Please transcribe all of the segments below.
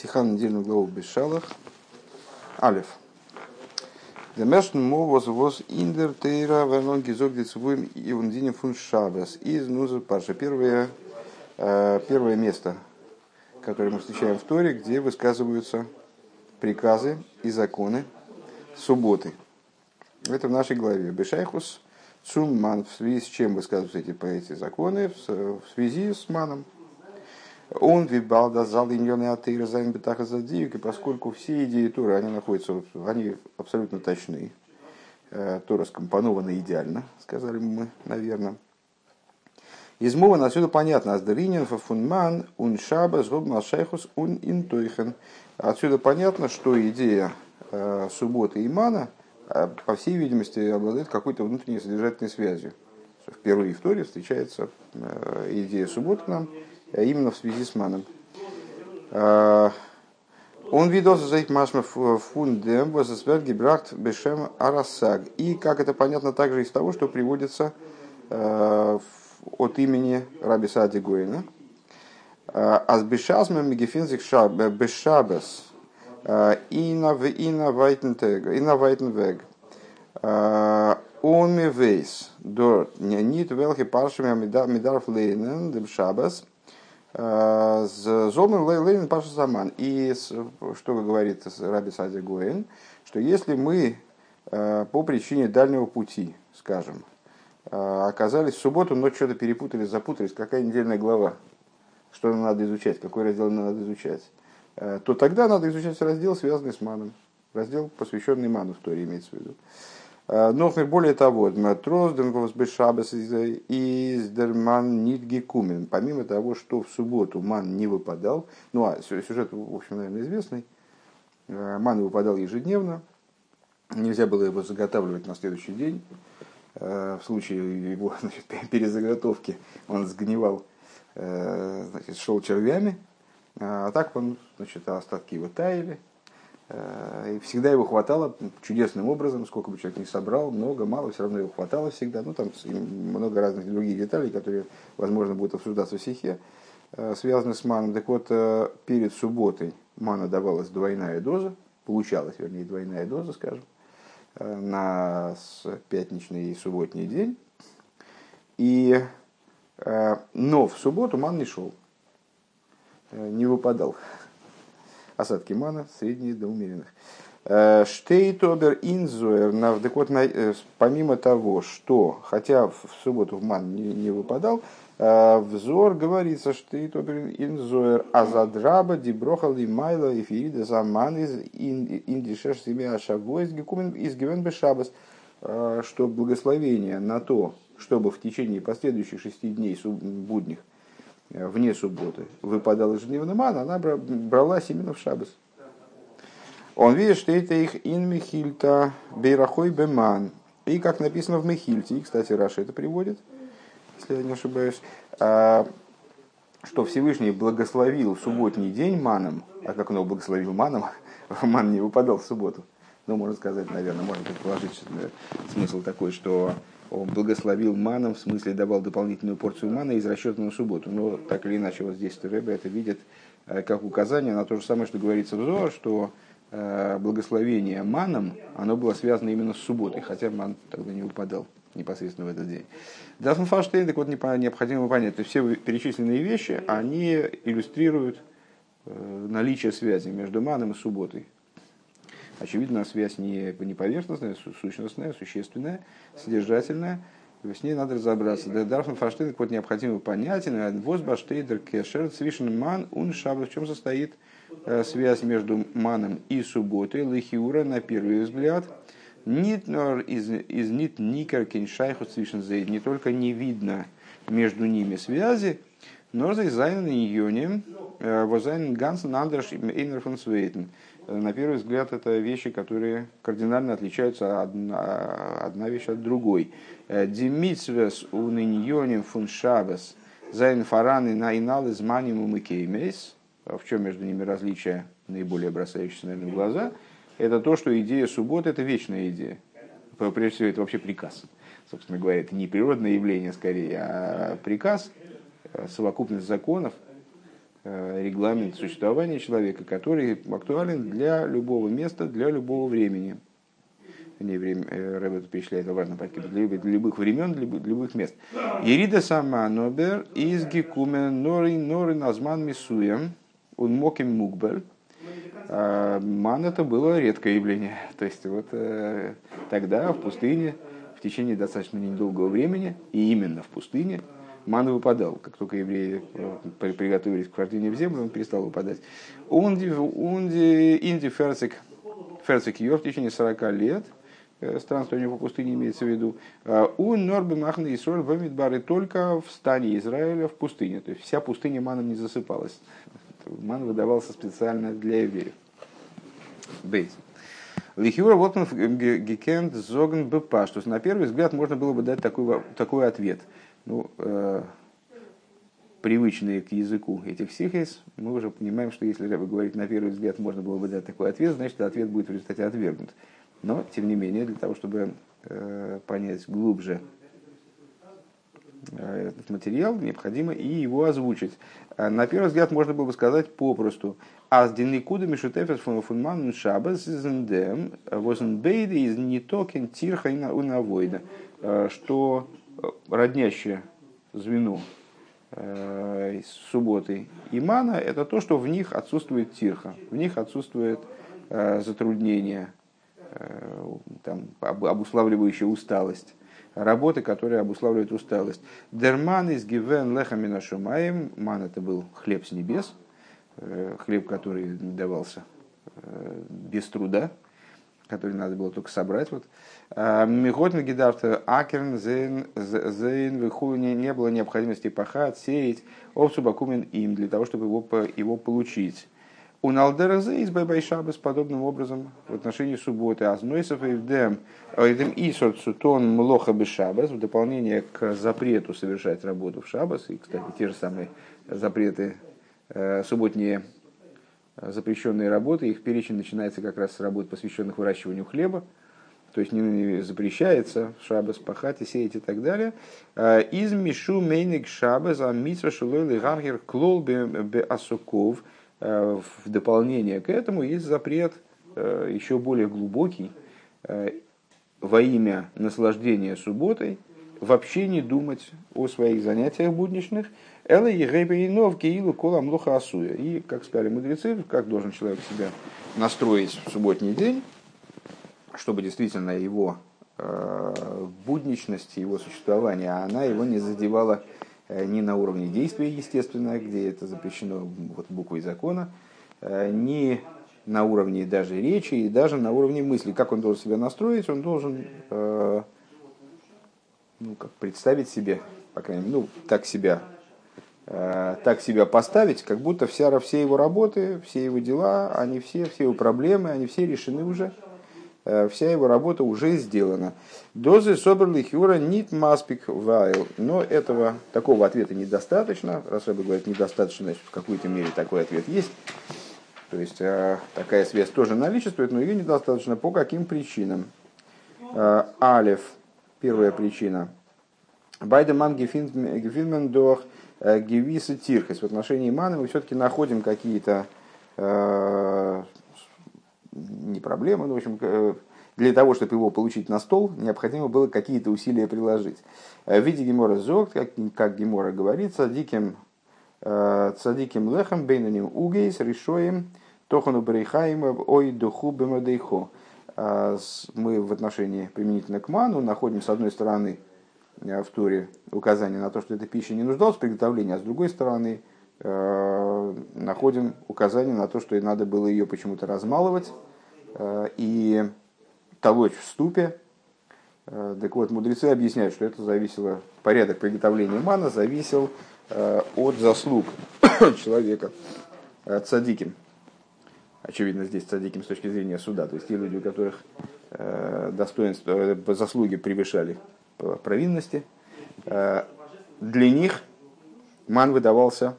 Сиха на недельную главу Бешалах. Алиф. Демешн мо воз воз индер тейра вернон гизок децвуем и вундинем фун шабас. Из нуза парша. Первое, э, первое место, которое мы встречаем в Торе, где высказываются приказы и законы субботы. Это в нашей главе. Бешайхус Цумман, в связи с чем высказываются эти, эти законы, в связи с маном, он вибалда зал иньоны атеира зайн бетаха задиюк, и поскольку все идеи Торы, они находятся, они абсолютно точны. Э, Тора скомпонована идеально, сказали мы, наверное. Из мова отсюда понятно, аздаринин фунман ун шаба згоб малшайхус ун интойхен. Отсюда понятно, что идея э, субботы и мана, э, по всей видимости, обладает какой-то внутренней содержательной связью. Впервые в Торе встречается идея субботы нам, именно в связи с маном. А, он видос за их машма фундем брахт бешем арасаг. И как это понятно также из того, что приводится а, от имени Раби Сади Гуэна. Аз бешазмем мегефинзик бешабес ина в ина вайтенвег. Он ми вейс дорт нит велхи паршами мидарф лейнен дем шабас – Зомер Лейн Паша Саман. И что говорит Раби Сади Гуэн, что если мы э, по причине дальнего пути, скажем, э, оказались в субботу, но что-то перепутали, запутались, какая недельная глава, что нам надо изучать, какой раздел нам надо изучать, э, то тогда надо изучать раздел, связанный с маном. Раздел, посвященный ману в Торе, имеется в виду. Э, но более того, Матрозден Возбешабас из Дерман Нидги Кумен. Помимо того, что в субботу ман не выпадал, ну а сюжет, в общем, наверное, известный, э, ман выпадал ежедневно, нельзя было его заготавливать на следующий день. Э, в случае его значит, перезаготовки он сгнивал, значит, шел червями, а так он, значит, остатки его таяли, Э, и всегда его хватало чудесным образом, сколько бы человек не собрал, много, мало, все равно его хватало всегда. Ну, там много разных других деталей, которые, возможно, будут обсуждаться в стихе, э, связаны с маном. Так вот, э, перед субботой мана давалась двойная доза, получалась, вернее, двойная доза, скажем, на пятничный и субботний день. И, но в субботу ман не шел, не выпадал осадки мана, средние до умеренных. Э, Штейтобер инзуэр, так вот, помимо того, что, хотя в субботу в ман не, не выпадал, э, взор говорится, Штейтобер инзуэр, азадраба, диброха лимайла, и фирида заман из индишеш себе ашаго из гивен бешабас, э, что благословение на то, чтобы в течение последующих шести дней будних Э, вне субботы выпадал ежедневный ман, она бралась именно в шабас. Он видит, что это их ин михильта бейрахой беман. И как написано в Мехильте, и, кстати, Раша это приводит, если я не ошибаюсь, а, что Всевышний благословил субботний день маном, а как он его благословил маном, ман не выпадал в субботу. Ну, можно сказать, наверное, можно предположить смысл такой, что он благословил маном, в смысле давал дополнительную порцию мана из расчета на субботу. Но так или иначе, вот здесь Рэбе это видит э, как указание на то же самое, что говорится в Зоа, что э, благословение маном, оно было связано именно с субботой, хотя ман тогда не выпадал непосредственно в этот день. Дафн Фаштейн, так вот необходимо понять, то все перечисленные вещи, они иллюстрируют э, наличие связи между маном и субботой. Очевидно, связь не, не поверхностная, сущностная, существенная, содержательная. С ней надо разобраться. Да, Дарфан Фаштейн, вот необходимо понять, возбаштейдер кешер цвишен ман ун шаббат. В чем состоит э, связь между маном и субботой? Лихиура, на первый взгляд, Нит из, из нит никер кеншайху цвишен Не только не видно между ними связи, но за зайнен йоним э, возайнен гансен андерш инер фон свейтен на первый взгляд, это вещи, которые кардинально отличаются одна, одна вещь от другой. Э, Димитсвес уныньоним фун шабес зайн фараны на инал из манимум и кеймейс. В чем между ними различие, наиболее бросающееся, наверное, в глаза? Это то, что идея субботы – это вечная идея. Прежде всего, это вообще приказ. Собственно говоря, это не природное явление, скорее, а приказ, э, совокупность законов – регламент существования человека, который актуален для любого места, для любого времени. Не время, Рэббет перечисляет важно для, для любых времен, для любых мест. Ирида сама нобер из гекумен нори нори назман мисуем он моким мукбель. Ман это было редкое явление. То есть вот тогда в пустыне в течение достаточно недолгого времени, и именно в пустыне, ман выпадал. Как только евреи э, приготовились к вхождению в землю, он перестал выпадать. Унди, унди, инди ферцик, ферцик ее в течение 40 лет, э, странствование по пустыне имеется в виду, у Норбы Махна Исроль Бамидбары только в стане Израиля в пустыне. То есть вся пустыня маном не засыпалась. Ман выдавался специально для евреев. Бейт. Вот он гекенд зоген бпаш. То есть на первый взгляд можно было бы дать такой, такой ответ. Ну, э, привычные к языку этих сихис, мы уже понимаем, что если вы говорить на первый взгляд можно было бы дать такой ответ, значит ответ будет в результате отвергнут. Но, тем не менее, для того, чтобы э, понять глубже э, этот материал, необходимо и его озвучить. А на первый взгляд можно было бы сказать попросту. Аз деникуда мишутефес фон фунман шабас зендем возенбейде из нитокен тирха и унавойда, э, что роднящее звено э, субботы имана это то, что в них отсутствует тирха, в них отсутствует э, затруднение, там, обуславливающая усталость работы, которые обуславливают усталость. Дерман из гивен лехамина шумаем, ман это был хлеб с небес, Э, хлеб, который давался э, без труда, который надо было только собрать. Вот. А, Михотин гидарта акерн зейн зейн не, не было необходимости пахать, сеять, овцу бакумен им, для того, чтобы его, его получить. У Налдеразы из Байбайшабас подобным образом в отношении субботы Азнойсов и Вдем Эдем Исот Сутон Млоха Бешабас в дополнение к запрету совершать работу в Шабас, и, кстати, те же самые запреты Э, субботние запрещенные работы, их перечень начинается как раз с работ, посвященных выращиванию хлеба, то есть не запрещается шабас пахать и сеять и так далее. Э, из мишу мейник шабас а митсва шилой гаргер клол бе асуков. В дополнение к этому есть запрет еще более глубокий во имя наслаждения субботой вообще не думать о своих занятиях будничных, Элла Егейбейнов Киилу Кола Млуха Асуя. И, как сказали мудрецы, как должен человек себя настроить в субботний день, чтобы действительно его э, будничность, его существование, она его не задевала э, ни на уровне действия, естественно, где это запрещено вот, буквой закона, э, ни на уровне даже речи и даже на уровне мысли. Как он должен себя настроить? Он должен ну, как представить себе, по крайней мере, ну, так себя Э, так себя поставить, как будто вся, все его работы, все его дела, они все, все его проблемы, они все решены уже. Э, вся его работа уже сделана. Дозы собрали хюра нит маспик вайл. Но этого, такого ответа недостаточно. Раз я говорит недостаточно, значит в какой-то мере такой ответ есть. То есть э, такая связь тоже наличествует, но ее недостаточно. По каким причинам? Алев, первая причина. Байдеман гефинмен дох – Э, Тирхес. В отношении маны мы все-таки находим какие-то э, не проблемы, но, в общем, э, для того, чтобы его получить на стол, необходимо было какие-то усилия приложить. В виде Гемора Зог, как, как Гемора говорит, садиким, цадиким лехом бейнаним угейс решоем тохану брейхаем ой духу бемадейхо. Мы в отношении применительно к ману находим, с одной стороны, Э, в Туре указание на то, что эта пища не нуждалась в приготовлении, а с другой стороны э, находим указание на то, что надо было ее почему-то размалывать э, и толочь в ступе. Так вот, мудрецы объясняют, что это зависело, порядок приготовления мана зависел от заслуг человека, цадиким. Очевидно, здесь цадиким с точки зрения суда, то есть те люди, у которых достоинства, заслуги превышали провинности, э, для них ман выдавался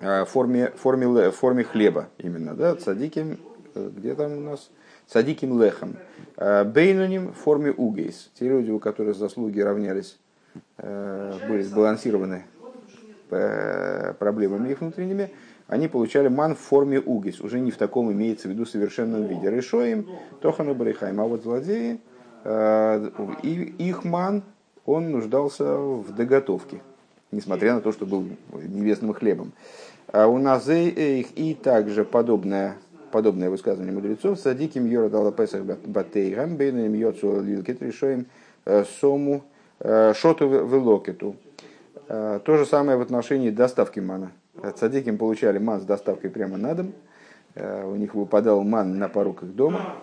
э, в форме, форме, форме хлеба именно, да, цадиким, э, где там у нас, цадиким лехом, бейнуним в форме угейс, те люди, у которых заслуги равнялись, были сбалансированы проблемами их внутренними, они получали ман в форме угис, уже не в таком имеется в виду совершенном виде. Решоем, тохану барихайм. А вот злодеи, и их ман, он нуждался в доготовке, несмотря на то, что был небесным хлебом. А у нас и также подобное, подобное высказывание мудрецов. Садиким йора дала песах батейгам, бейнем йоцу лилкет решоем э, сому э, шоту велокету. Э, то же самое в отношении доставки мана. Цадиким получали ман с доставкой прямо на дом. У них выпадал ман на порог их дома.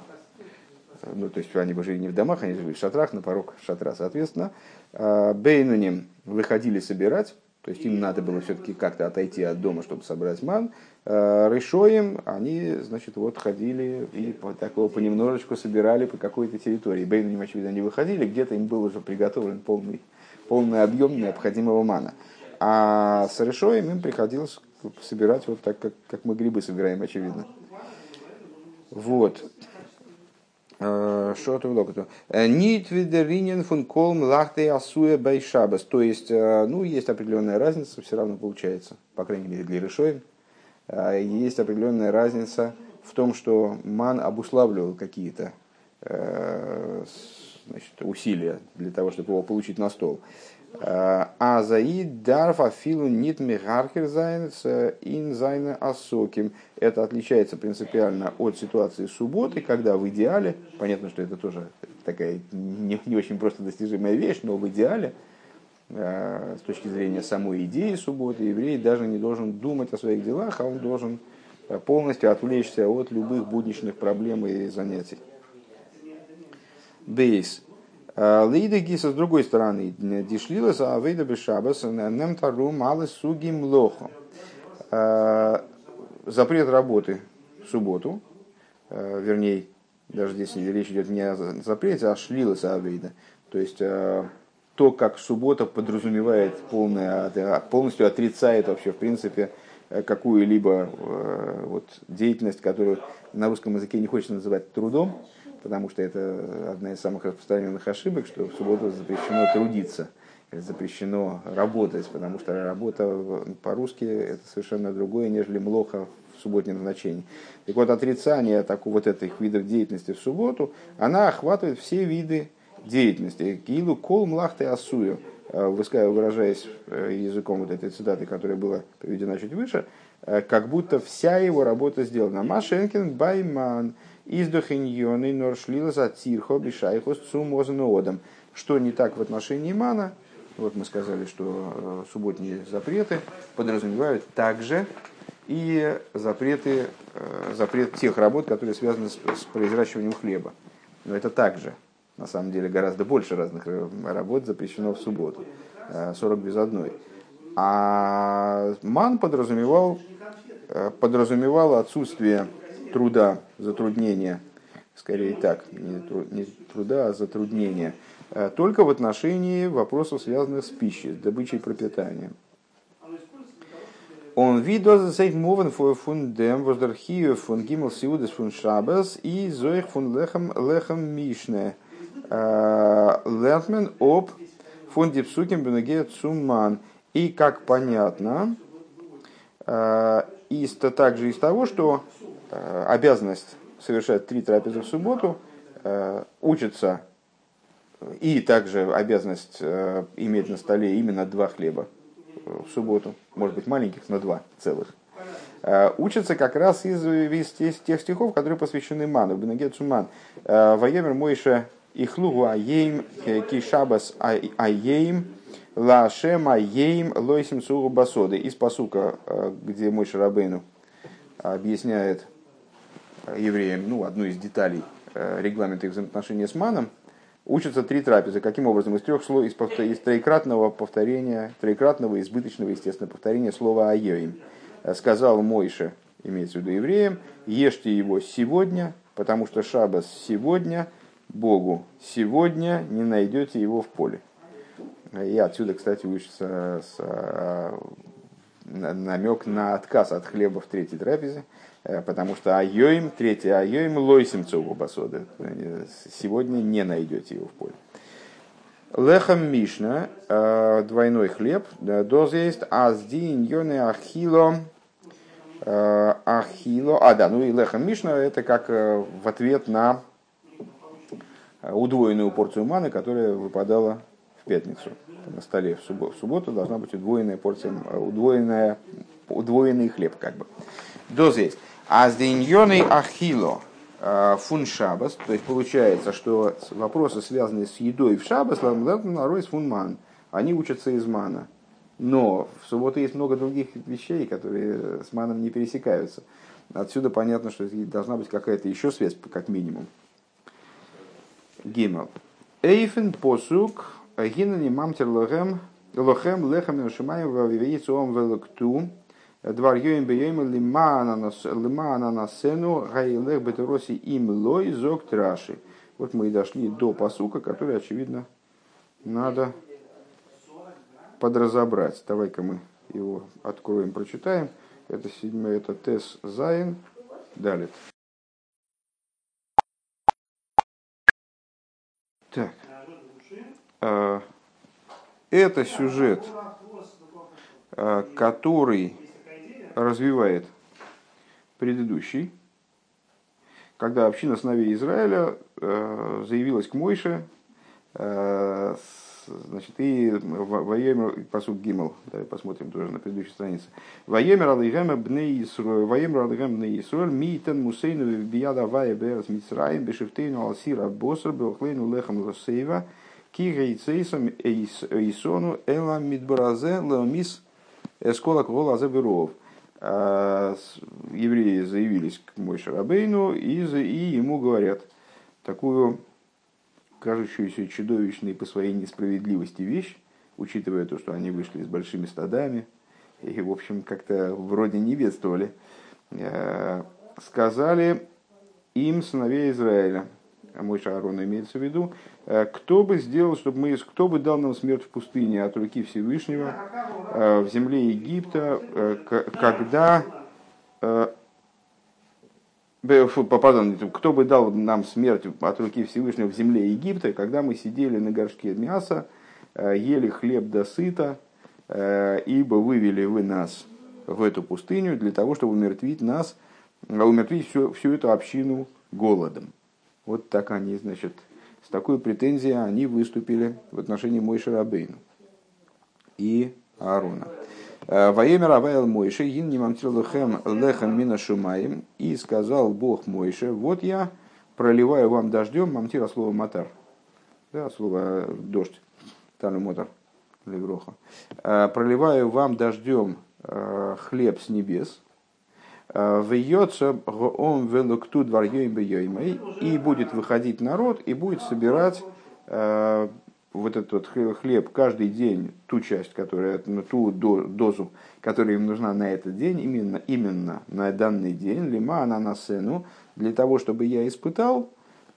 Ну, то есть они бы жили не в домах, они жили в шатрах, на порог шатра, соответственно. Бейнуним выходили собирать то есть им надо было все-таки как-то отойти от дома, чтобы собрать ман. Э, Решоем они, значит, вот ходили и вот такого понемножечку собирали по какой-то территории. Бейнуним, очевидно, не выходили, где-то им был уже приготовлен полный, полный объем необходимого мана. А с Решоем им приходилось собирать вот так, как, как мы грибы собираем, очевидно. Вот. Шоту локоту. Нит видеринен фун колм лахте асуя байшабас. То есть, э, ну, есть определенная разница, все равно получается, по крайней мере, для решоем. Э, есть определенная разница в том, что ман обуславливал какие-то э, значит, усилия для того, чтобы его получить на стол. А заид дарф афилу нит мегархер ин зайна асоким. Это отличается принципиально от ситуации субботы, когда в идеале, понятно, что это тоже такая не, не очень просто достижимая вещь, но в идеале, с точки зрения самой идеи субботы, еврей даже не должен думать о своих делах, а он должен полностью отвлечься от любых будничных проблем и занятий. Бейс. Лейда Гиса, с другой стороны, дишлилась Авейда Бешабас, Немтару Малы Суги Млохо. Запрет работы в субботу, вернее, даже здесь речь идет не о запрете, а о шлилась Авейда. То есть то, как суббота подразумевает полное, полностью отрицает вообще, в принципе, какую-либо вот, деятельность, которую на русском языке не хочется называть трудом, потому что это одна из самых распространенных ошибок, что в субботу запрещено трудиться, запрещено работать, потому что работа по-русски это совершенно другое, нежели млоха в субботнем значении. Так вот, отрицание такого вот этих видов деятельности в субботу, она охватывает все виды деятельности. Килу кол млахты асую, э, выражаясь э, языком вот этой цитаты, которая была приведена чуть выше, э, как будто вся его работа сделана. Машенкин байман, Издохиньоны норшлила за тирхо бишайхос цумозноодом. Что не так в отношении мана? Вот мы сказали, что э, субботние запреты подразумевают также и запреты, э, запрет тех работ, которые связаны с, с произращиванием хлеба. Но это также, на самом деле, гораздо больше разных э, работ запрещено в субботу. 40 без одной. А ман подразумевал, подразумевал отсутствие труда, затруднения, скорее так, не труда, а затруднения, э, только в отношении вопросов, связанных с пищей, с добычей пропитания. Он видо сейт мовен фун дем воздерхию фун гимл сиудес фун шабас и зоих фун лехам лехам мишне. Э, Лертмен об фун дипсуким бенеге цуман. И как понятно, э, из, также из того, что обязанность совершать три трапезы в субботу, э, учится и также обязанность э, иметь на столе именно два хлеба в субботу, может быть маленьких, но два целых, учится как раз из, из тех стихов, которые посвящены ману, Бенегет Суман. Ваемер Мойша Ихлугу Аейм Кишабас Аейм Лашем Аейм Лойсим Сугу Басоды. Из посука, где Мойша Рабейну объясняет евреям, ну, одну из деталей э, регламента их взаимоотношения с маном, учатся три трапезы. Каким образом? Из трех слов, из, повтор, из троекратного повторения, троекратного избыточного, естественно, повторения слова «айоим». Э, сказал Мойше, имеется в виду евреям, ешьте его сегодня, потому что шабас сегодня, Богу сегодня не найдете его в поле. И отсюда, кстати, учится с, э, намек на отказ от хлеба в третьей трапезе, потому что айоим, третий айоим, лойсим цугу басоды. Сегодня не найдете его в поле. Лехам Мишна, двойной хлеб, доз есть, аздин йоне ахило, ахило, а да, ну и лехам Мишна это как в ответ на удвоенную порцию маны, которая выпадала в пятницу на столе в субботу должна быть удвоенная порция, удвоенная, удвоенный хлеб, как бы. Доз есть. А с деньоной ахило э, фун шабас, то есть получается, что вопросы, связанные с едой в шабас, наройс фун ман, они учатся из мана. Но в субботу есть много других вещей, которые с маном не пересекаются. Отсюда понятно, что должна быть какая-то еще связь, как минимум. Гимел. Эйфен посук гинани мамтер лохем лохем лехем нашимаем вавивейцом велокту Двар йоим бейоим лимана на сцену гайлех бетероси им лой зок траши. Вот мы и дошли до посука, который, очевидно, надо подразобрать. Давай-ка мы его откроем, прочитаем. Это седьмой, это Тес Зайн. Далее. Так. А, это сюжет, а, который развивает предыдущий, когда община сыновей Израиля а, заявилась к Мойше, значит, и воемер, посуд Гимел, давай посмотрим тоже на предыдущей странице. Воемер алейгем бней Исруэль, воемер алейгем бней Исруэль, митен мусейну бияда вая берас мицраим, бешефтейну алсира боср, беохлейну лехам лосейва, кигейцейсом эйсону эла мидбаразе леомис эскола квола азабиров. Евреи заявились к Мойше Рабейну и, и ему говорят такую кажущуюся чудовищной по своей несправедливости вещь, учитывая то, что они вышли с большими стадами и, в общем, как-то вроде не бедствовали, э, сказали им сыновей Израиля, а мой Аарона имеется в виду, э, кто бы сделал, чтобы мы, кто бы дал нам смерть в пустыне от руки Всевышнего э, в земле Египта, когда Пардон, кто бы дал нам смерть от руки Всевышнего в земле Египта, когда мы сидели на горшке мяса, э, ели хлеб до сыта, э, ибо вывели вы нас в эту пустыню для того, чтобы умертвить нас, э, умертвить всю, всю эту общину голодом. Вот так они, значит, с такой претензией они выступили в отношении Мойши Рабейну и Аарона. Ваемер Авайл Мойше, ин не лехем лехем мина шумаем. И сказал Бог Мойше, вот я проливаю вам дождем, мамтира слово матар. Да, слово дождь. Тану мотор. Левроха. Проливаю вам дождем хлеб с небес. Вьется он велукту дварьем и будет выходить народ и будет собирать вот этот хлеб каждый день, ту часть, которая, ну, ту дозу, которая им нужна на этот день, именно, именно на данный день, лима она на сцену, для того, чтобы я испытал,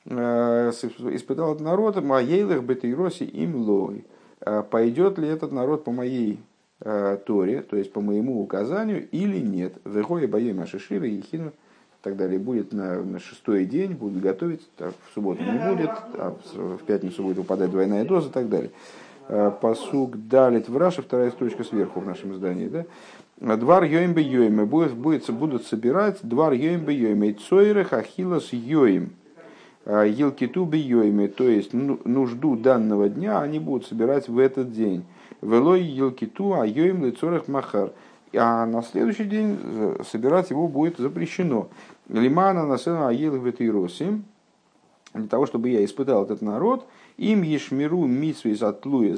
э, испытал этот народ, маейлых бетейроси им лой. Э, пойдет ли этот народ по моей э, Торе, то есть по моему указанию, или нет. Вехоя боем ашишира и хину так далее, будет на, на шестой день, будут готовить, а в субботу не будет, а в пятницу будет выпадать двойная доза и так далее. А, посук далит в вторая строчка сверху в нашем издании. Да? Двар йоим бы йоим, будет, будет, будут собирать двар йоим бы йоим, и цойры хахилас йоим. Елкиту йоим, то есть ну, нужду данного дня они будут собирать в этот день. Велой елкиту, а йоим лицорах махар а на следующий день э, собирать его будет запрещено. Лимана насена аил ветироси, для того, чтобы я испытал этот народ, им ешмиру митсу из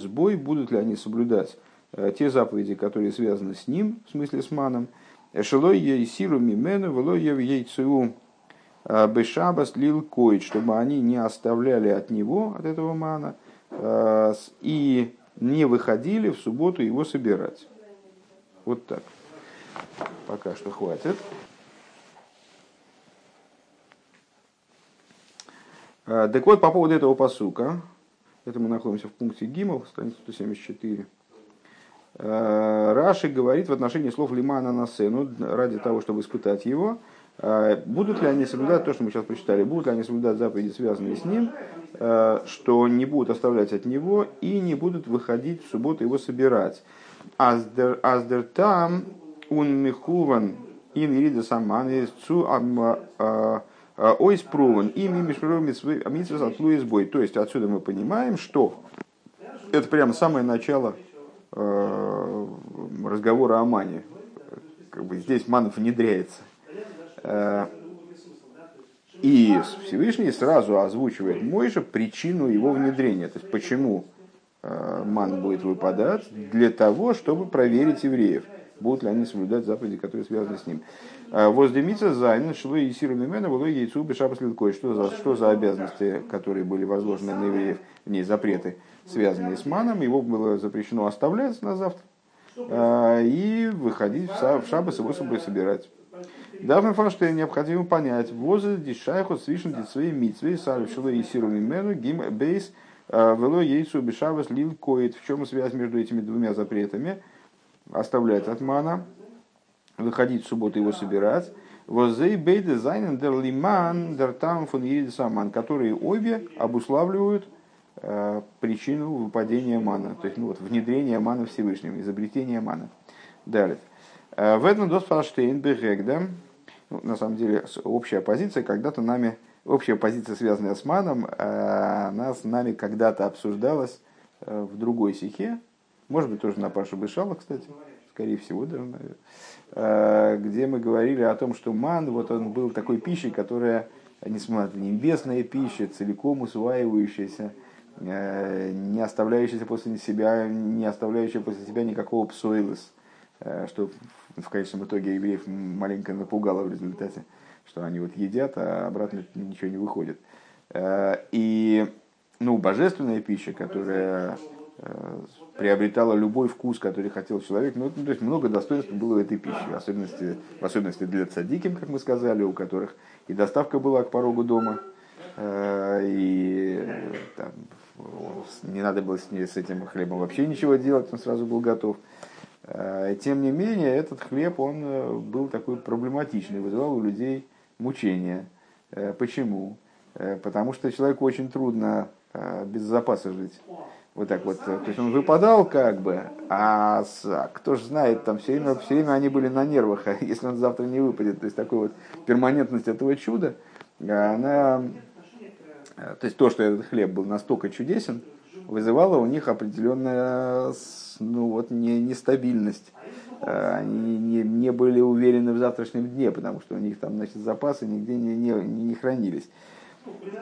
сбой, будут ли они соблюдать э, те заповеди, которые связаны с ним, в смысле с маном, эшелой ейсиру мимену, велой яйцу э, бешабас лил коид, чтобы они не оставляли от него, от этого мана, и не выходили в субботу его собирать. Вот так. Пока что хватит. А, так вот, по поводу этого посука, это мы находимся в пункте Гимов, страница 174. А, Раши говорит в отношении слов Лимана на сцену, ради того, чтобы испытать его, будут ли они соблюдать то, что мы сейчас прочитали, будут ли они соблюдать заповеди, связанные с ним, э, что не будут оставлять от него и не будут выходить в субботу его собирать. Аздер, там он михуван ин ирида саман цу ойс прован им и мишмировец от бой. То есть отсюда мы понимаем, что это прямо самое начало разговора о мане. Как бы здесь ман внедряется. Э, и Всевышний сразу озвучивает Мойша причину его внедрения. То есть почему э, ман будет выпадать? Для того, чтобы проверить евреев будут ли они соблюдать заповеди, которые связаны с ним. Воздемиться зайн, шло и сиру мимена, было яйцу бешапас лилкой. Что за, что за обязанности, которые были возложены на евреев, не запреты, связанные с маном, его было запрещено оставлять на завтра и выходить в шабас его собой собирать. Давно фаштейн необходимо понять, воза дишайху свишен дицвей митцвей сару шло и сиру мимену гим бейс а, вело яйцу бешабас лил коит. В чем связь между этими двумя запретами? оставлять от мана, выходить в субботу его собирать. Возей бейде зайнен дер лиман дер там фон саман, которые обе обуславливают причину выпадения мана, то есть ну, вот, внедрение мана Всевышним, изобретение мана. Далее. Э, в этом дос фаштейн бегегда, ну, на самом деле общая позиция, когда-то нами, общая позиция, связанная с маном, э, она с нами когда-то обсуждалась э, в другой стихе, может быть, тоже на Пашу Бышала, кстати, скорее всего, даже, наверное, а, где мы говорили о том, что ман, вот он был такой пищей, которая, несмотря на небесная пища, целиком усваивающаяся, не оставляющаяся после себя, не оставляющая после себя никакого псоилос, что в конечном итоге евреев маленько напугало в результате, что они вот едят, а обратно ничего не выходит. И ну, божественная пища, которая приобретала любой вкус, который хотел человек. Ну, то есть много достоинств было в этой пище, в особенности, в особенности для цадиким, как мы сказали, у которых и доставка была к порогу дома, э, и там, не надо было с, ней, с этим хлебом вообще ничего делать, он сразу был готов. Э, тем не менее, этот хлеб, он э, был такой проблематичный, вызывал у людей мучения. Почему? Потому что человеку очень трудно без запаса жить. Вот так вот. То есть он выпадал как бы, а, а кто же знает, там все время, все время они были на нервах, а если он завтра не выпадет. То есть такой вот перманентность этого чуда, она... То есть то, что этот хлеб был настолько чудесен, вызывало у них определенная ну, вот, не, нестабильность. Они не, не были уверены в завтрашнем дне, потому что у них там значит, запасы нигде не, не, не хранились.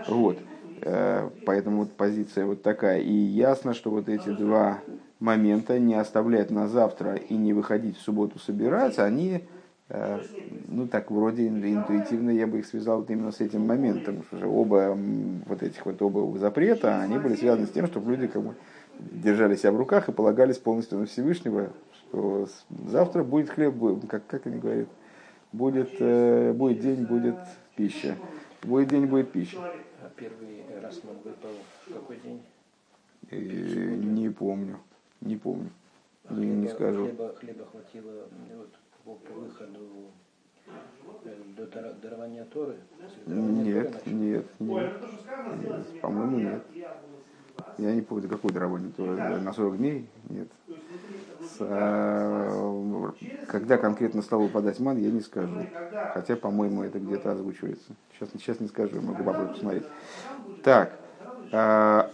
Вот. Э, поэтому вот позиция вот такая. И ясно, что вот эти два момента, не оставлять на завтра и не выходить в субботу собираться, они, э, ну так вроде интуитивно я бы их связал вот именно с этим моментом, что же оба вот этих вот оба запрета, они были связаны с тем, чтобы люди как бы держали себя в руках и полагались полностью на Всевышнего, что завтра будет хлеб, как, как они говорят, будет, э, будет день, будет пища. Будет день, будет пища. А первый раз выпал в какой день? И, э, не помню, не помню, а не, хлеба, не скажу. Хлеба, хлеба хватило вот, по, по выходу э, до дарования Торы? Нет, Торы нет, нет, нет. По-моему, нет. Я не помню, какой дарование Торы. На 40 дней? Нет. С, а, когда конкретно стал выпадать ман, я не скажу. Хотя, по-моему, это где-то озвучивается. Сейчас, сейчас не скажу, могу попробовать посмотреть. Так. А,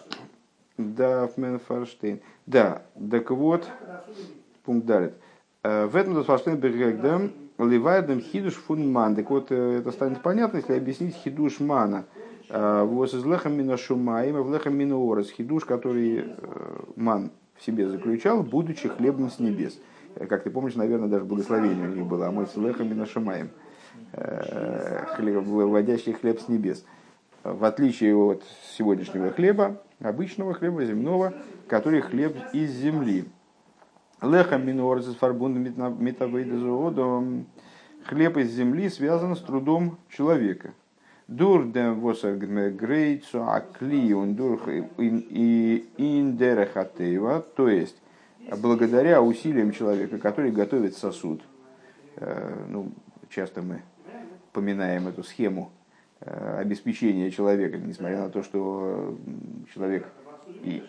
да, Фарштейн. Да, так вот, пункт далит. А, в этом Фарштейн Бергегдем Ливайдем хидуш фун ман. Так вот, э, это станет понятно, если объяснить хидуш мана. А, вот из лехам мина шумаем, в лехам мина орес. Хидуш, который э, ман в себе заключал, будучи хлебом с небес. Э, как ты помнишь, наверное, даже благословение у них было, а мой с лехам мина шумаем. Хлеб, хлеб с небес в отличие от сегодняшнего хлеба, обычного хлеба земного, который хлеб из земли. Леха минуорзис фарбун метавейдезуодом. Хлеб из земли связан с трудом человека. Дур дем восагрейцу аклиун дур и индерехатева, то есть благодаря усилиям человека, который готовит сосуд. Э, ну, часто мы поминаем эту схему обеспечения человека, несмотря на то, что человек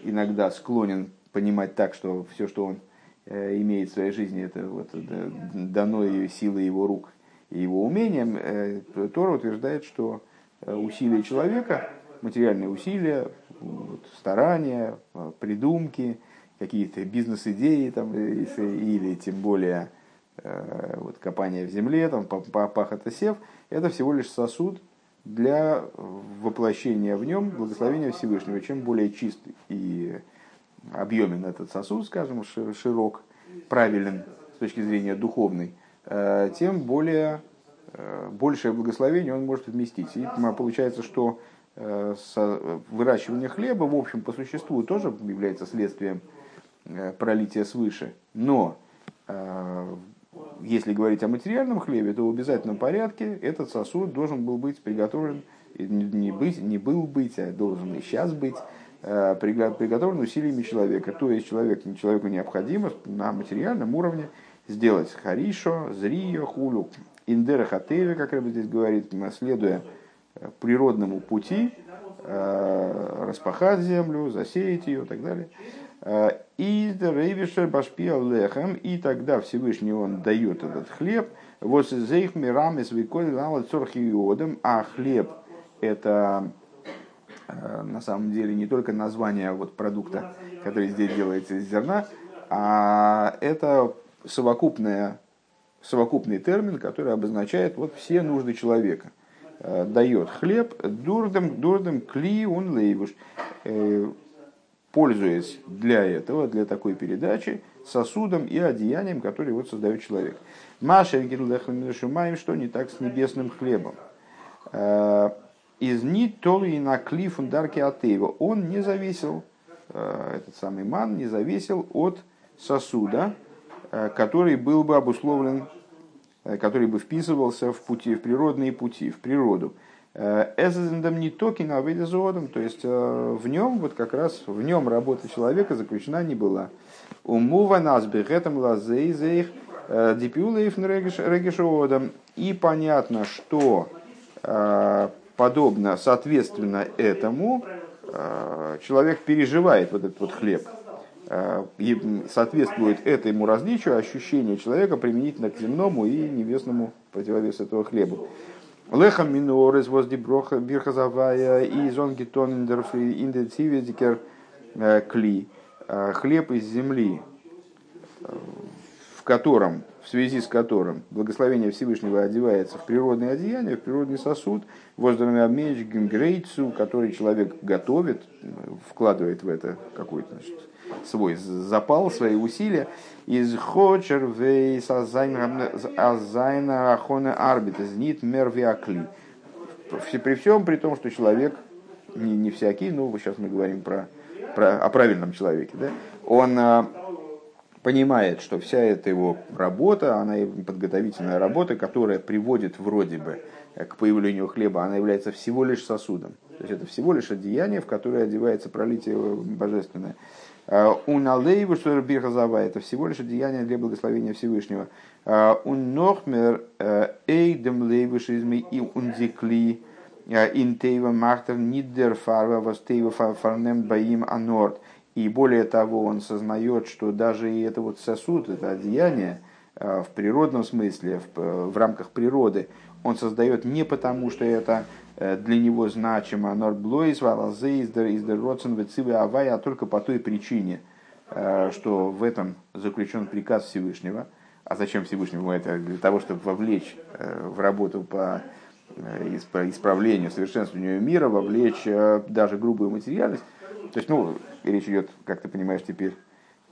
иногда склонен понимать так, что все, что он имеет в своей жизни, это вот дано силой его рук и его умением, Тора утверждает, что усилия человека, материальные усилия, старания, придумки, какие-то бизнес-идеи там, или тем более э, вот, копание в земле, там, пахота сев, это всего лишь сосуд для воплощения в нем благословения Всевышнего. Чем более чист и объемен этот сосуд, скажем, широк, правилен с точки зрения духовной, э, тем более э, большее благословение он может вместить. И получается, что выращивание хлеба, в общем, по существу тоже является следствием Э, пролития свыше. Но э, если говорить о материальном хлебе, то в обязательном порядке этот сосуд должен был быть приготовлен, не, быть, не был быть, а должен и сейчас быть, э, приготовлен усилиями человека. То есть человек, человеку необходимо на материальном уровне сделать харишо, зрио, хулю, индера хатеве, как Рэбби здесь говорит, следуя природному пути, распахать землю, засеять ее и так далее. И Рейвишер Башпиал Лехем, и тогда Всевышний он дает этот хлеб. Вот зейх мирам из виколи лава цорхиодом, а хлеб это э, на самом деле не только название вот продукта, который здесь делается из зерна, а это совокупная, совокупный термин, который обозначает вот все нужды человека. Э, дает хлеб, дурдем, дурдем кли он лейвуш э, пользуясь для этого, для такой передачи, сосудом и одеянием, который вот создает человек. Маша что не так с небесным хлебом. Э, из ни толи на кли фундарки атеева. Он не зависел, э, этот самый ман не зависел от сосуда, э, который был бы обусловлен, который бы вписывался в пути, в природные пути, в природу. Эзендам не токи на заводом, то есть э, в нем, вот как раз в нем работа человека заключена не была. Умува нас бехетам лазейзейх э, дипюлеев регишоводом. И понятно, что э, подобно, соответственно этому, человек переживает вот этот вот хлеб. Соответствует этому различию ощущение человека применительно к земному и небесному противовес этого хлеба. Лехам минорес возди броха бирхазавая и зонгитон инденсиведикер э, кли. Э, хлеб из земли, э, в котором, в связи с которым благословение Всевышнего одевается в природное одеяние, в природный сосуд, воздухами обмеч гингрейцу, который человек готовит, вкладывает в это какой-то значит, свой запал, свои усилия. Из хочер вейс азайна ахона арбит, знит мервиакли. При всем при том, что человек, не, не всякий, но сейчас мы говорим про, про, о правильном человеке, да, он а, понимает, что вся эта его работа, она подготовительная работа, которая приводит вроде бы к появлению хлеба, она является всего лишь сосудом. То есть это всего лишь одеяние, в которое одевается пролитие божественное. Уналейву, что бирхазава, это всего лишь деяние для благословения Всевышнего. Он нохмер эйдем лейвушизми и ундикли интейва махтер нидер фарва востейва фарнем баим анорд. И более того, он сознает, что даже и это вот сосуд, это одеяние, в природном смысле, в, в рамках природы, он создает не потому, что это Э, для него значимо Нордблойс, Валазе, Издер Родсен, Вецивы Авай, а только по той причине, э, что в этом заключен приказ Всевышнего. А зачем Всевышнему это? Для того, чтобы вовлечь э, в работу по исправлению, совершенствованию мира, вовлечь даже грубую материальность. То есть, ну, речь идет, как ты понимаешь теперь,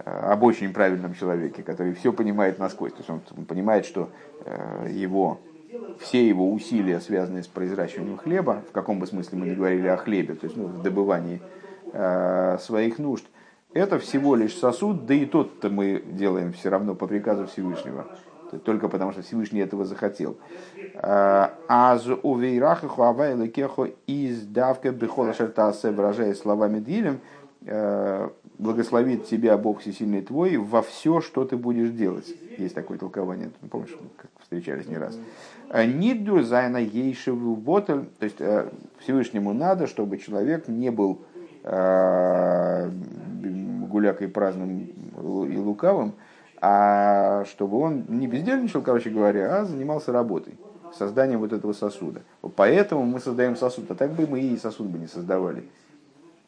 об очень правильном человеке, который все понимает насквозь. То есть он понимает, что его все его усилия, связанные с произращиванием хлеба, в каком бы смысле мы не говорили о хлебе, то есть ну, в добывании э, своих нужд, это всего лишь сосуд, да и тот-то мы делаем все равно по приказу Всевышнего, только потому что Всевышний этого захотел. Аз увейрахаху авай кехо из давка бихола шартасе, выражая словами Дилем, э, благословит тебя Бог всесильный твой во все, что ты будешь делать. Есть такое толкование. Помнишь, как встречались не раз. ניט צו זיין אַ יושב ובטל, то есть Всевышнему надо, чтобы человек не был гулякой праздным и лукавым, а чтобы он не бездельничал, короче говоря, а занимался работой, созданием вот этого сосуда. Поэтому мы создаем сосуд, а так бы мы и сосуд бы не создавали,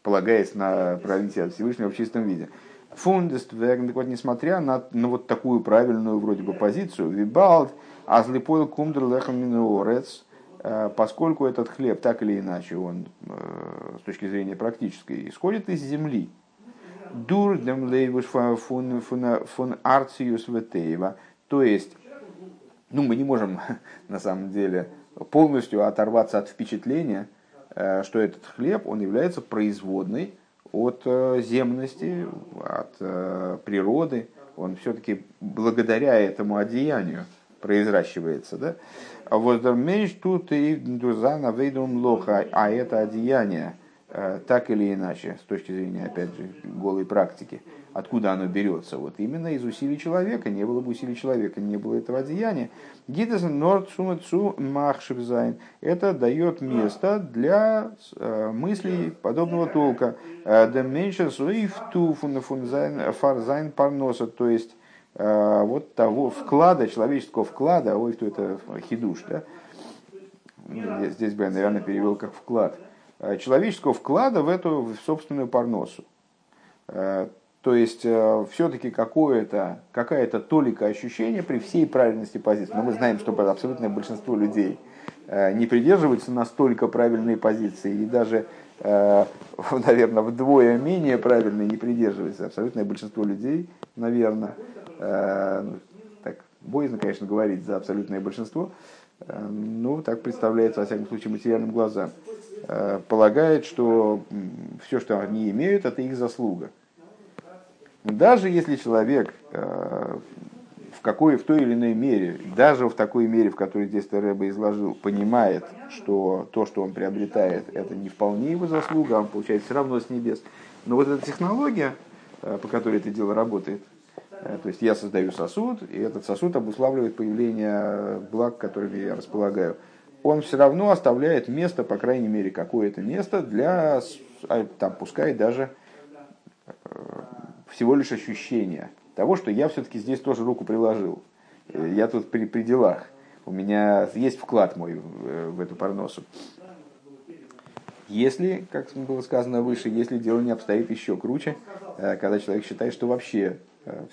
полагаясь на правителя Всевышнего в чистом виде. Фундест, вот несмотря на, на вот такую правильную вроде бы позицию, вибалд, азлипойл кумдр лехам минуорец, э, поскольку этот хлеб так или иначе, он э, с точки зрения практической, исходит из земли, дур дем лейвуш фун фун арциус ветеева, то есть, ну мы не можем на самом деле полностью оторваться от впечатления, что этот хлеб, он является производной от земности, от природы. Он все-таки благодаря этому одеянию произращивается. Да? А вот меньш тут и дузана вейдум лоха, а это одеяние, так или иначе, с точки зрения, опять же, голой практики, откуда оно берется. Вот именно из усилий человека. Не было бы усилий человека, не было этого одеяния. Гидесен норд сумацу махшибзайн. Это дает место для э, мыслей подобного толка. Э, да меньше суифту фарзайн парноса. То есть э, вот того вклада, человеческого вклада, ой, кто это хидуш, да? Здесь бы я, наверное, перевел как вклад. Человеческого вклада в эту в собственную парносу то есть э, все-таки какое-то, какая-то толика ощущения при всей правильности позиции. Но мы знаем, что абсолютное большинство людей э, не придерживаются настолько правильной позиции и даже, э, наверное, вдвое менее правильной не придерживаются. Абсолютное большинство людей, наверное, так боязно, конечно, говорить за абсолютное большинство, но так представляется, во всяком случае, материальным глазам, полагает, что все, что они имеют, это их заслуга. Даже если человек э, в какой, в той или иной мере, даже в такой мере, в которой здесь Рэба изложил, понимает, что то, что он приобретает, это не вполне его заслуга, а он получает все равно с небес. Но вот эта технология, э, по которой это дело работает, э, то есть я создаю сосуд, и этот сосуд обуславливает появление благ, которыми я располагаю, он все равно оставляет место, по крайней мере, какое-то место для, а, там, пускай даже всего лишь ощущение того, что я все-таки здесь тоже руку приложил. Э, я тут при, при делах. У меня есть вклад мой в, э, в эту парносу. Если, как было сказано выше, если дело не обстоит еще круче, э, когда человек считает, что вообще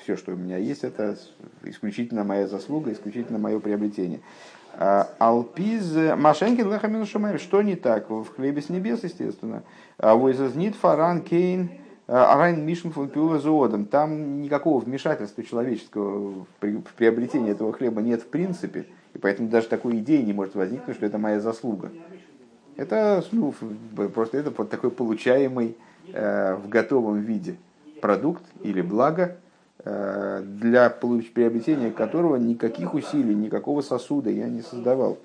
все, что у меня есть, это исключительно моя заслуга, исключительно мое приобретение. А, Алпиз Машенкин Лехамин Шумаев. Что не так? В хлебе с небес, естественно. Войзазнит Фаран Кейн Арайн Мишн фон Зоодом. Там никакого вмешательства человеческого в приобретение этого хлеба нет в принципе. И поэтому даже такой идеи не может возникнуть, что это моя заслуга. Это ну, просто это вот такой получаемый э, в готовом виде продукт или благо, э, для приобретения которого никаких усилий, никакого сосуда я не создавал.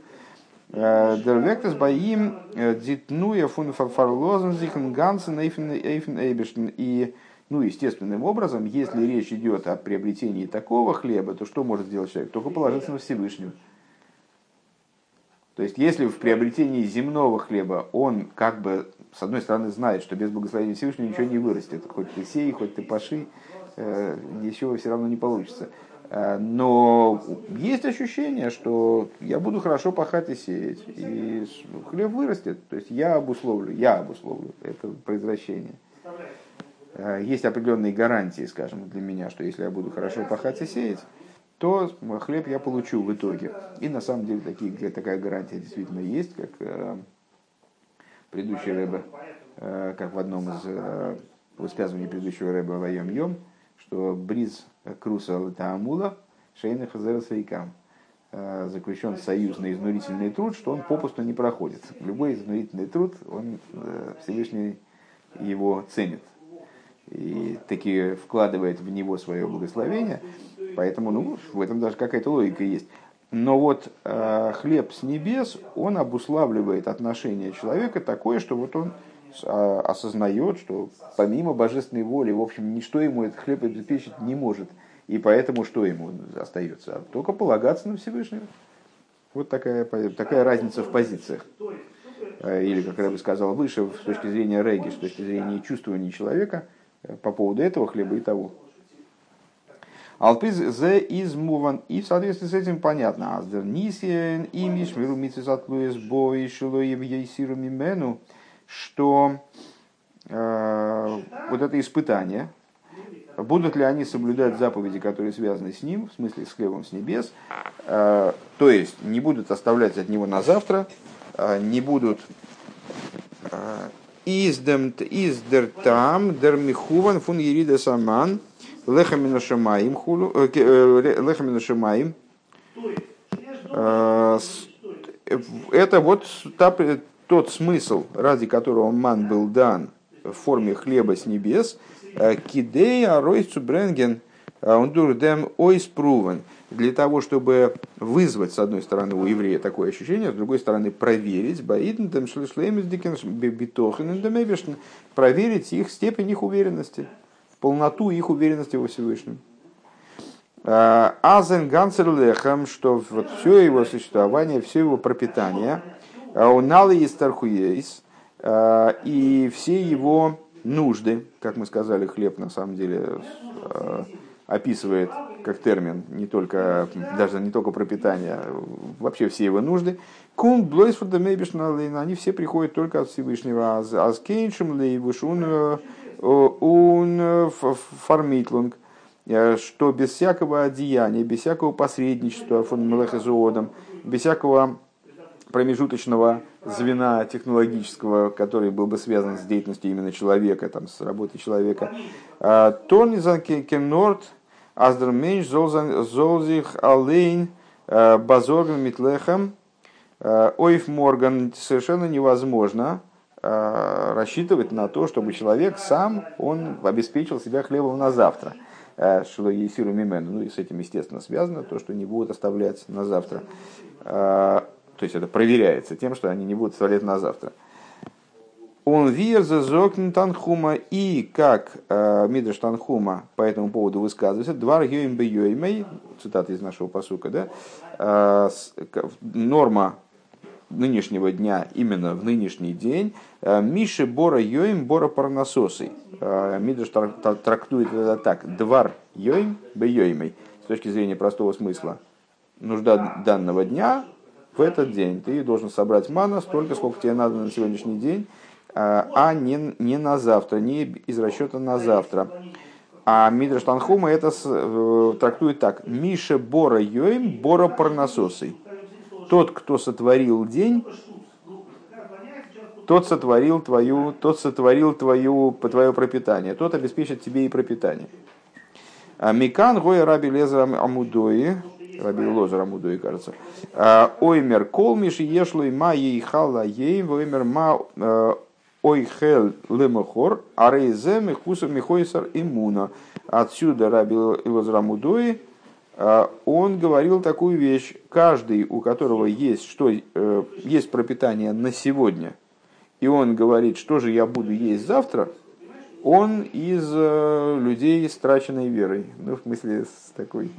Дервектес боим дитнуя фун фарлозен зихен гансен эйфен эйбештен. И, ну, естественным образом, если речь идет о приобретении такого хлеба, то что может сделать человек? Только положиться на Всевышнего. То есть, если в приобретении земного хлеба он как бы, с одной стороны, знает, что без благословения Всевышнего ничего не вырастет, хоть ты сей, хоть ты паши, ничего все равно не получится. Э, но есть ощущение, что я буду хорошо пахать и сеять, и хлеб вырастет. То есть я обусловлю, я обусловлю это произвращение. Э, есть определенные гарантии, скажем, для меня, что если я буду хорошо пахать и сеять, то хлеб я получу в итоге. И на самом деле такие, такая гарантия действительно есть, как э, предыдущий рэбе, как в одном из высказываний предыдущего рэба Вайом Йом, что бриз Круса Таамула Шейна Хазера Свейкам э, заключен союз на изнурительный труд, что он попусту не проходит. Любой изнурительный труд, он э, Всевышний его ценит и таки вкладывает в него свое благословение. Поэтому ну, в этом даже какая-то логика есть. Но вот э, хлеб с небес, он обуславливает отношение человека такое, что вот он осознает, что помимо божественной воли, в общем, ничто ему этот хлеб обеспечить не может. И поэтому что ему остается? Только полагаться на Всевышнего. Вот такая, такая разница в позициях. Э, или, как я бы сказал выше, с точки зрения реги, с точки зрения чувствования человека, э, по поводу этого хлеба и того. Алпиз зе измуван. И в соответствии с этим понятно. Аздер нисиен имиш миру митцизатлуес бой шилоев ейсиру мимену, что э, вот это испытание, будут ли они соблюдать заповеди, которые связаны с ним, в смысле с хлебом с небес, э, то есть не будут оставлять от него на завтра, э, не будут э, издемт издер там дер михуван фун ерида саман лехамина шамаим хулу лехамина шамаим это вот та, тот смысл, ради которого ман был дан в форме хлеба с небес, Э, Кидея Ройцу Бренген э, Ундурдем Ойспрувен для того, чтобы вызвать, с одной стороны, у еврея такое ощущение, с другой стороны, проверить, проверить их степень их уверенности, полноту их уверенности во Всевышнем. Э, Азен Гансер Лехам, что вот все его существование, все его пропитание, уналы из Тархуейс, и все его нужды, как мы сказали, хлеб на самом деле э, описывает как термин не только, даже не только пропитание, а вообще все его нужды. Кун блойсфорда они все приходят только от Всевышнего. А с кейншем лейвушун э, он фармитлунг, э, что без всякого одеяния, без всякого посредничества фон Мелехезуодом, без всякого промежуточного звена технологического, который был бы связан с деятельностью именно человека, там, с работой человека. А, Торнизан кенорт аздерменш золзих алейн а, базорган митлехам а, ойф морган совершенно невозможно рассчитывать на то, чтобы человек сам он обеспечил себя хлебом на завтра. Что есиру мимену. Ну и с этим, естественно, связано то, что не будут оставлять на завтра то есть это проверяется тем, что они не будут оставлять на завтра. Он вирза зокн танхума и как э, Мидраш Танхума по этому поводу высказывается, два йоим бе цитата из нашего посука, да, э, норма нынешнего дня именно в нынешний день, э, Миши Бора Йоим Бора Парнасосой. Э, Мидраш трактует это так, двар Йоим бе с точки зрения простого смысла. Нужда данного дня в этот день ты должен собрать мана столько, сколько тебе надо на сегодняшний день, а, а не, не на завтра, не из расчета на завтра. А Мидраш Танхума это э, трактует так. Миша Бора Йоим Бора Парнасосой. Тот, кто сотворил день, тот сотворил твою, тот сотворил твою, твое пропитание, тот обеспечит тебе и пропитание. А Микан Гоя Раби Леза Амудои, Раби Лозер Амудуи, кажется. А, оймер колмиш ешлой ма ей хала ей, оймер ма э, ойхел лемохор, а рейзе мехусов михойсар иммуна. Отсюда Раби Лозер Амудуи, а, он говорил такую вещь, каждый, у которого есть, что, э, есть пропитание на сегодня, и он говорит, что же я буду есть завтра, он из э, людей с траченной верой. Ну, в смысле, с такой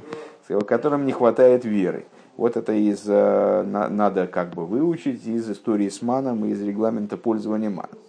которым не хватает веры. Вот это из, э, надо как бы выучить из истории с маном и из регламента пользования маном.